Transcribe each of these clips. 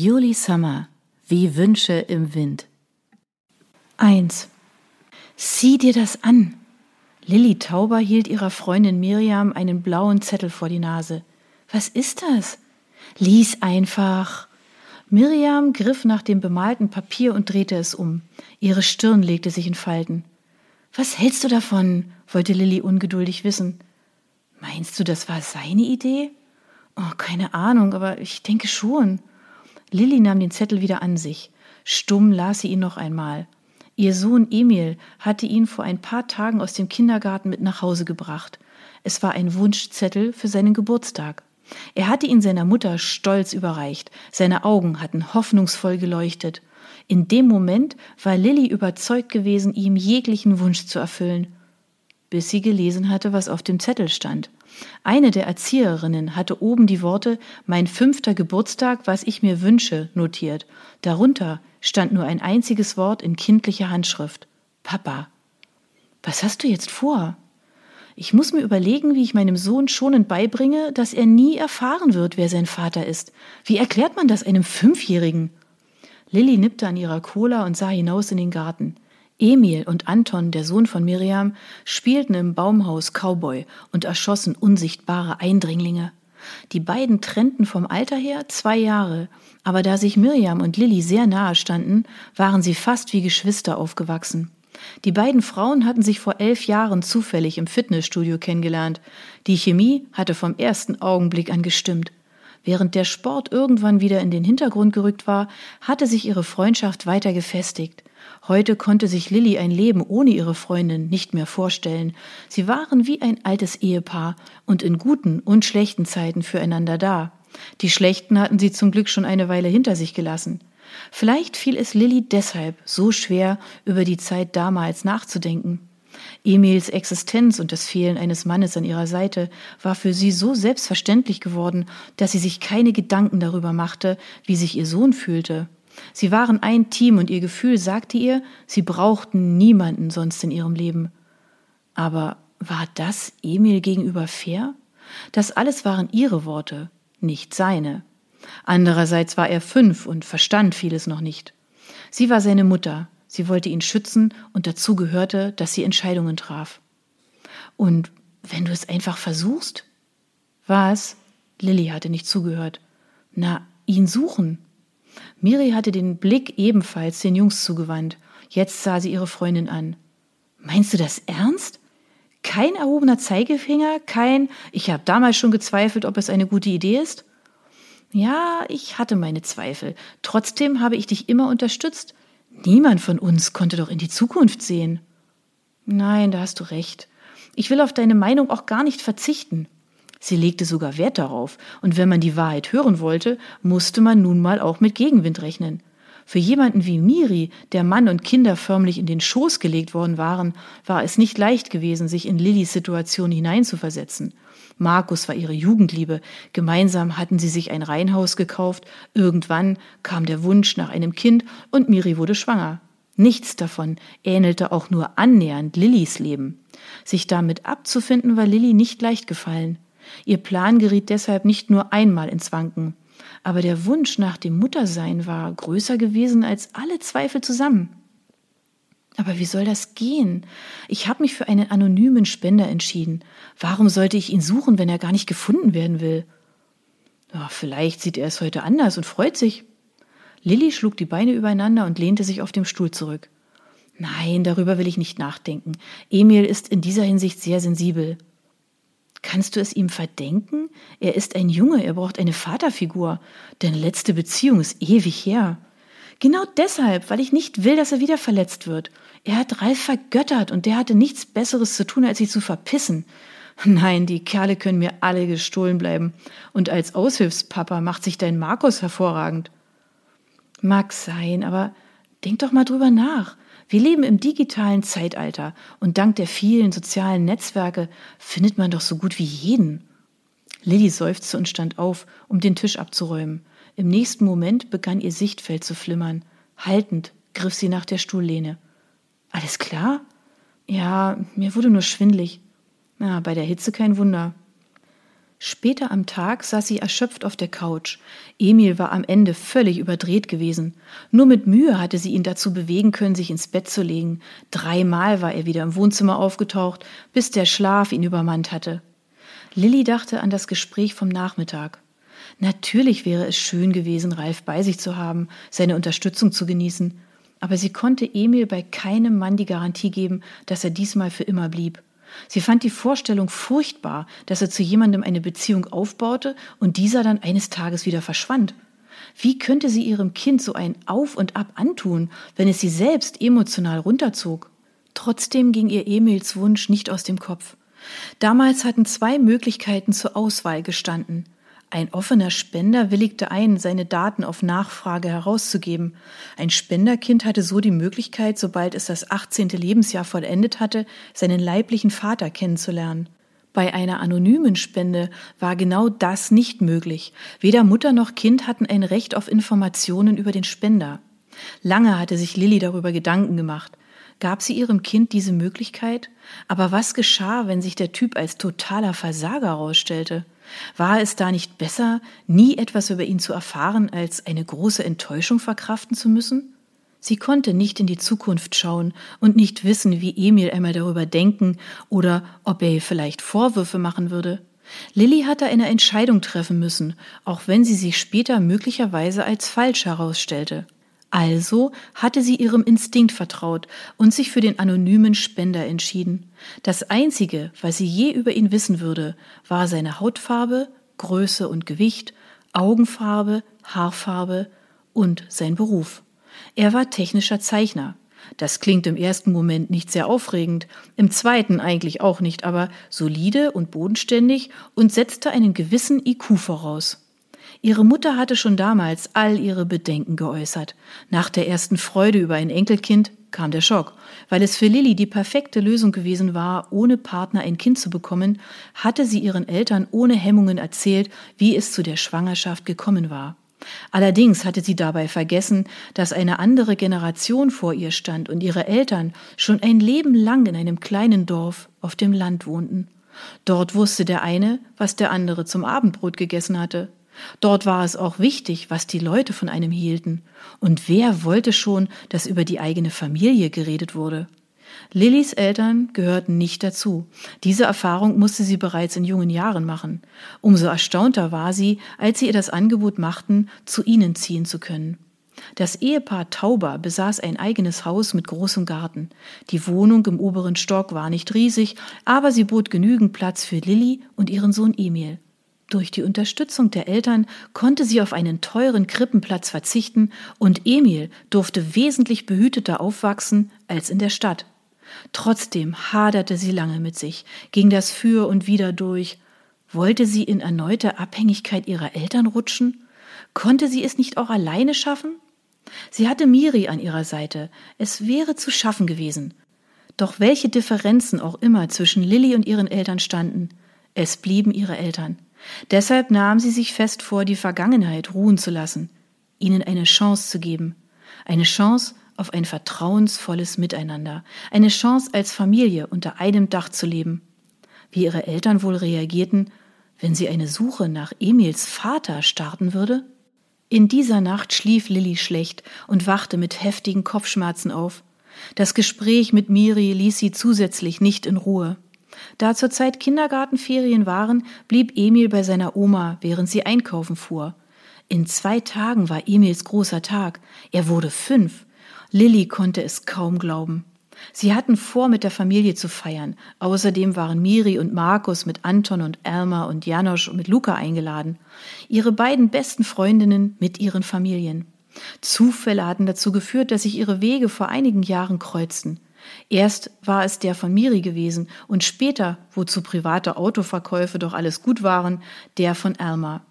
Juli Summer, wie Wünsche im Wind. 1. Sieh dir das an. Lilly Tauber hielt ihrer Freundin Miriam einen blauen Zettel vor die Nase. Was ist das? Lies einfach. Miriam griff nach dem bemalten Papier und drehte es um. Ihre Stirn legte sich in Falten. Was hältst du davon? wollte Lilly ungeduldig wissen. Meinst du, das war seine Idee? Oh, keine Ahnung, aber ich denke schon. Lilly nahm den Zettel wieder an sich. Stumm las sie ihn noch einmal. Ihr Sohn Emil hatte ihn vor ein paar Tagen aus dem Kindergarten mit nach Hause gebracht. Es war ein Wunschzettel für seinen Geburtstag. Er hatte ihn seiner Mutter stolz überreicht. Seine Augen hatten hoffnungsvoll geleuchtet. In dem Moment war Lilly überzeugt gewesen, ihm jeglichen Wunsch zu erfüllen. Bis sie gelesen hatte, was auf dem Zettel stand. Eine der Erzieherinnen hatte oben die Worte Mein fünfter Geburtstag, was ich mir wünsche, notiert. Darunter stand nur ein einziges Wort in kindlicher Handschrift. Papa. Was hast du jetzt vor? Ich muss mir überlegen, wie ich meinem Sohn schonend beibringe, dass er nie erfahren wird, wer sein Vater ist. Wie erklärt man das einem Fünfjährigen? Lilly nippte an ihrer Cola und sah hinaus in den Garten. Emil und Anton, der Sohn von Miriam, spielten im Baumhaus Cowboy und erschossen unsichtbare Eindringlinge. Die beiden trennten vom Alter her zwei Jahre, aber da sich Miriam und Lilly sehr nahe standen, waren sie fast wie Geschwister aufgewachsen. Die beiden Frauen hatten sich vor elf Jahren zufällig im Fitnessstudio kennengelernt. Die Chemie hatte vom ersten Augenblick an gestimmt. Während der Sport irgendwann wieder in den Hintergrund gerückt war, hatte sich ihre Freundschaft weiter gefestigt. Heute konnte sich Lilly ein Leben ohne ihre Freundin nicht mehr vorstellen. Sie waren wie ein altes Ehepaar und in guten und schlechten Zeiten füreinander da. Die schlechten hatten sie zum Glück schon eine Weile hinter sich gelassen. Vielleicht fiel es Lilly deshalb so schwer, über die Zeit damals nachzudenken. Emils Existenz und das Fehlen eines Mannes an ihrer Seite war für sie so selbstverständlich geworden, dass sie sich keine Gedanken darüber machte, wie sich ihr Sohn fühlte. Sie waren ein Team und ihr Gefühl sagte ihr, sie brauchten niemanden sonst in ihrem Leben. Aber war das Emil gegenüber fair? Das alles waren ihre Worte, nicht seine. Andererseits war er fünf und verstand vieles noch nicht. Sie war seine Mutter, sie wollte ihn schützen und dazu gehörte, dass sie Entscheidungen traf. Und wenn du es einfach versuchst? Was? Lilly hatte nicht zugehört. Na, ihn suchen. Miri hatte den Blick ebenfalls den Jungs zugewandt. Jetzt sah sie ihre Freundin an. Meinst du das ernst? Kein erhobener Zeigefinger, kein Ich habe damals schon gezweifelt, ob es eine gute Idee ist? Ja, ich hatte meine Zweifel. Trotzdem habe ich dich immer unterstützt. Niemand von uns konnte doch in die Zukunft sehen. Nein, da hast du recht. Ich will auf deine Meinung auch gar nicht verzichten. Sie legte sogar Wert darauf, und wenn man die Wahrheit hören wollte, musste man nun mal auch mit Gegenwind rechnen. Für jemanden wie Miri, der Mann und Kinder förmlich in den Schoß gelegt worden waren, war es nicht leicht gewesen, sich in Lillys Situation hineinzuversetzen. Markus war ihre Jugendliebe. Gemeinsam hatten sie sich ein Reihenhaus gekauft. Irgendwann kam der Wunsch nach einem Kind und Miri wurde schwanger. Nichts davon ähnelte auch nur annähernd Lillys Leben. Sich damit abzufinden war Lilly nicht leicht gefallen. Ihr Plan geriet deshalb nicht nur einmal ins Wanken. Aber der Wunsch nach dem Muttersein war größer gewesen als alle Zweifel zusammen. Aber wie soll das gehen? Ich habe mich für einen anonymen Spender entschieden. Warum sollte ich ihn suchen, wenn er gar nicht gefunden werden will? Ja, vielleicht sieht er es heute anders und freut sich. Lilly schlug die Beine übereinander und lehnte sich auf dem Stuhl zurück. Nein, darüber will ich nicht nachdenken. Emil ist in dieser Hinsicht sehr sensibel. Kannst du es ihm verdenken? Er ist ein Junge, er braucht eine Vaterfigur. Deine letzte Beziehung ist ewig her. Genau deshalb, weil ich nicht will, dass er wieder verletzt wird. Er hat Ralf vergöttert und der hatte nichts Besseres zu tun, als sich zu verpissen. Nein, die Kerle können mir alle gestohlen bleiben. Und als Aushilfspapa macht sich dein Markus hervorragend. Mag sein, aber denk doch mal drüber nach. Wir leben im digitalen Zeitalter und dank der vielen sozialen Netzwerke findet man doch so gut wie jeden. Lilly seufzte und stand auf, um den Tisch abzuräumen. Im nächsten Moment begann ihr Sichtfeld zu flimmern. Haltend griff sie nach der Stuhllehne. Alles klar? Ja, mir wurde nur schwindlig. Na, bei der Hitze kein Wunder. Später am Tag saß sie erschöpft auf der Couch. Emil war am Ende völlig überdreht gewesen. Nur mit Mühe hatte sie ihn dazu bewegen können, sich ins Bett zu legen. Dreimal war er wieder im Wohnzimmer aufgetaucht, bis der Schlaf ihn übermannt hatte. Lilly dachte an das Gespräch vom Nachmittag. Natürlich wäre es schön gewesen, Ralf bei sich zu haben, seine Unterstützung zu genießen. Aber sie konnte Emil bei keinem Mann die Garantie geben, dass er diesmal für immer blieb. Sie fand die Vorstellung furchtbar, dass er zu jemandem eine Beziehung aufbaute und dieser dann eines Tages wieder verschwand. Wie könnte sie ihrem Kind so ein Auf und Ab antun, wenn es sie selbst emotional runterzog? Trotzdem ging ihr Emils Wunsch nicht aus dem Kopf. Damals hatten zwei Möglichkeiten zur Auswahl gestanden. Ein offener Spender willigte ein, seine Daten auf Nachfrage herauszugeben. Ein Spenderkind hatte so die Möglichkeit, sobald es das 18. Lebensjahr vollendet hatte, seinen leiblichen Vater kennenzulernen. Bei einer anonymen Spende war genau das nicht möglich. Weder Mutter noch Kind hatten ein Recht auf Informationen über den Spender. Lange hatte sich Lilly darüber Gedanken gemacht. Gab sie ihrem Kind diese Möglichkeit? Aber was geschah, wenn sich der Typ als totaler Versager herausstellte? War es da nicht besser, nie etwas über ihn zu erfahren, als eine große Enttäuschung verkraften zu müssen? Sie konnte nicht in die Zukunft schauen und nicht wissen, wie Emil einmal darüber denken oder ob er ihr vielleicht Vorwürfe machen würde. Lilly hatte eine Entscheidung treffen müssen, auch wenn sie sich später möglicherweise als falsch herausstellte. Also hatte sie ihrem Instinkt vertraut und sich für den anonymen Spender entschieden. Das Einzige, was sie je über ihn wissen würde, war seine Hautfarbe, Größe und Gewicht, Augenfarbe, Haarfarbe und sein Beruf. Er war technischer Zeichner. Das klingt im ersten Moment nicht sehr aufregend, im zweiten eigentlich auch nicht, aber solide und bodenständig und setzte einen gewissen IQ voraus. Ihre Mutter hatte schon damals all ihre Bedenken geäußert. Nach der ersten Freude über ein Enkelkind kam der Schock. Weil es für Lilly die perfekte Lösung gewesen war, ohne Partner ein Kind zu bekommen, hatte sie ihren Eltern ohne Hemmungen erzählt, wie es zu der Schwangerschaft gekommen war. Allerdings hatte sie dabei vergessen, dass eine andere Generation vor ihr stand und ihre Eltern schon ein Leben lang in einem kleinen Dorf auf dem Land wohnten. Dort wusste der eine, was der andere zum Abendbrot gegessen hatte. Dort war es auch wichtig, was die Leute von einem hielten. Und wer wollte schon, dass über die eigene Familie geredet wurde? Lillys Eltern gehörten nicht dazu. Diese Erfahrung musste sie bereits in jungen Jahren machen. Umso erstaunter war sie, als sie ihr das Angebot machten, zu ihnen ziehen zu können. Das Ehepaar Tauber besaß ein eigenes Haus mit großem Garten. Die Wohnung im oberen Stock war nicht riesig, aber sie bot genügend Platz für Lilly und ihren Sohn Emil. Durch die Unterstützung der Eltern konnte sie auf einen teuren Krippenplatz verzichten und Emil durfte wesentlich behüteter aufwachsen als in der Stadt. Trotzdem haderte sie lange mit sich, ging das Für und Wider durch. Wollte sie in erneute Abhängigkeit ihrer Eltern rutschen? Konnte sie es nicht auch alleine schaffen? Sie hatte Miri an ihrer Seite. Es wäre zu schaffen gewesen. Doch welche Differenzen auch immer zwischen Lilly und ihren Eltern standen, es blieben ihre Eltern. Deshalb nahm sie sich fest vor, die Vergangenheit ruhen zu lassen, ihnen eine Chance zu geben, eine Chance auf ein vertrauensvolles Miteinander, eine Chance als Familie unter einem Dach zu leben. Wie ihre Eltern wohl reagierten, wenn sie eine Suche nach Emils Vater starten würde? In dieser Nacht schlief Lilly schlecht und wachte mit heftigen Kopfschmerzen auf. Das Gespräch mit Miri ließ sie zusätzlich nicht in Ruhe. Da zurzeit Kindergartenferien waren, blieb Emil bei seiner Oma, während sie einkaufen fuhr. In zwei Tagen war Emils großer Tag. Er wurde fünf. Lilly konnte es kaum glauben. Sie hatten vor, mit der Familie zu feiern. Außerdem waren Miri und Markus mit Anton und Elmar und Janosch und mit Luca eingeladen. Ihre beiden besten Freundinnen mit ihren Familien. Zufälle hatten dazu geführt, dass sich ihre Wege vor einigen Jahren kreuzten. Erst war es der von Miri gewesen und später, wozu private Autoverkäufe doch alles gut waren, der von Elmar.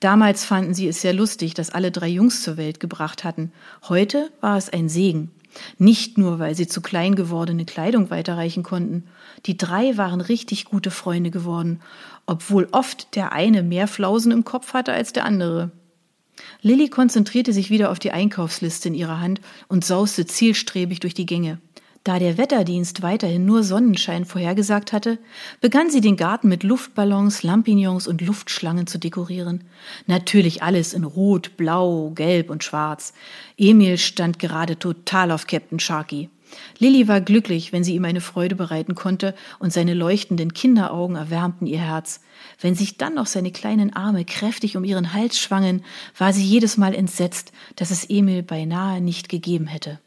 Damals fanden sie es sehr lustig, dass alle drei Jungs zur Welt gebracht hatten. Heute war es ein Segen. Nicht nur, weil sie zu klein gewordene Kleidung weiterreichen konnten. Die drei waren richtig gute Freunde geworden, obwohl oft der eine mehr Flausen im Kopf hatte als der andere. Lilly konzentrierte sich wieder auf die Einkaufsliste in ihrer Hand und sauste zielstrebig durch die Gänge. Da der Wetterdienst weiterhin nur Sonnenschein vorhergesagt hatte, begann sie den Garten mit Luftballons, Lampignons und Luftschlangen zu dekorieren. Natürlich alles in Rot, Blau, Gelb und Schwarz. Emil stand gerade total auf Captain Sharky. Lilly war glücklich, wenn sie ihm eine Freude bereiten konnte, und seine leuchtenden Kinderaugen erwärmten ihr Herz. Wenn sich dann noch seine kleinen Arme kräftig um ihren Hals schwangen, war sie jedes Mal entsetzt, dass es Emil beinahe nicht gegeben hätte.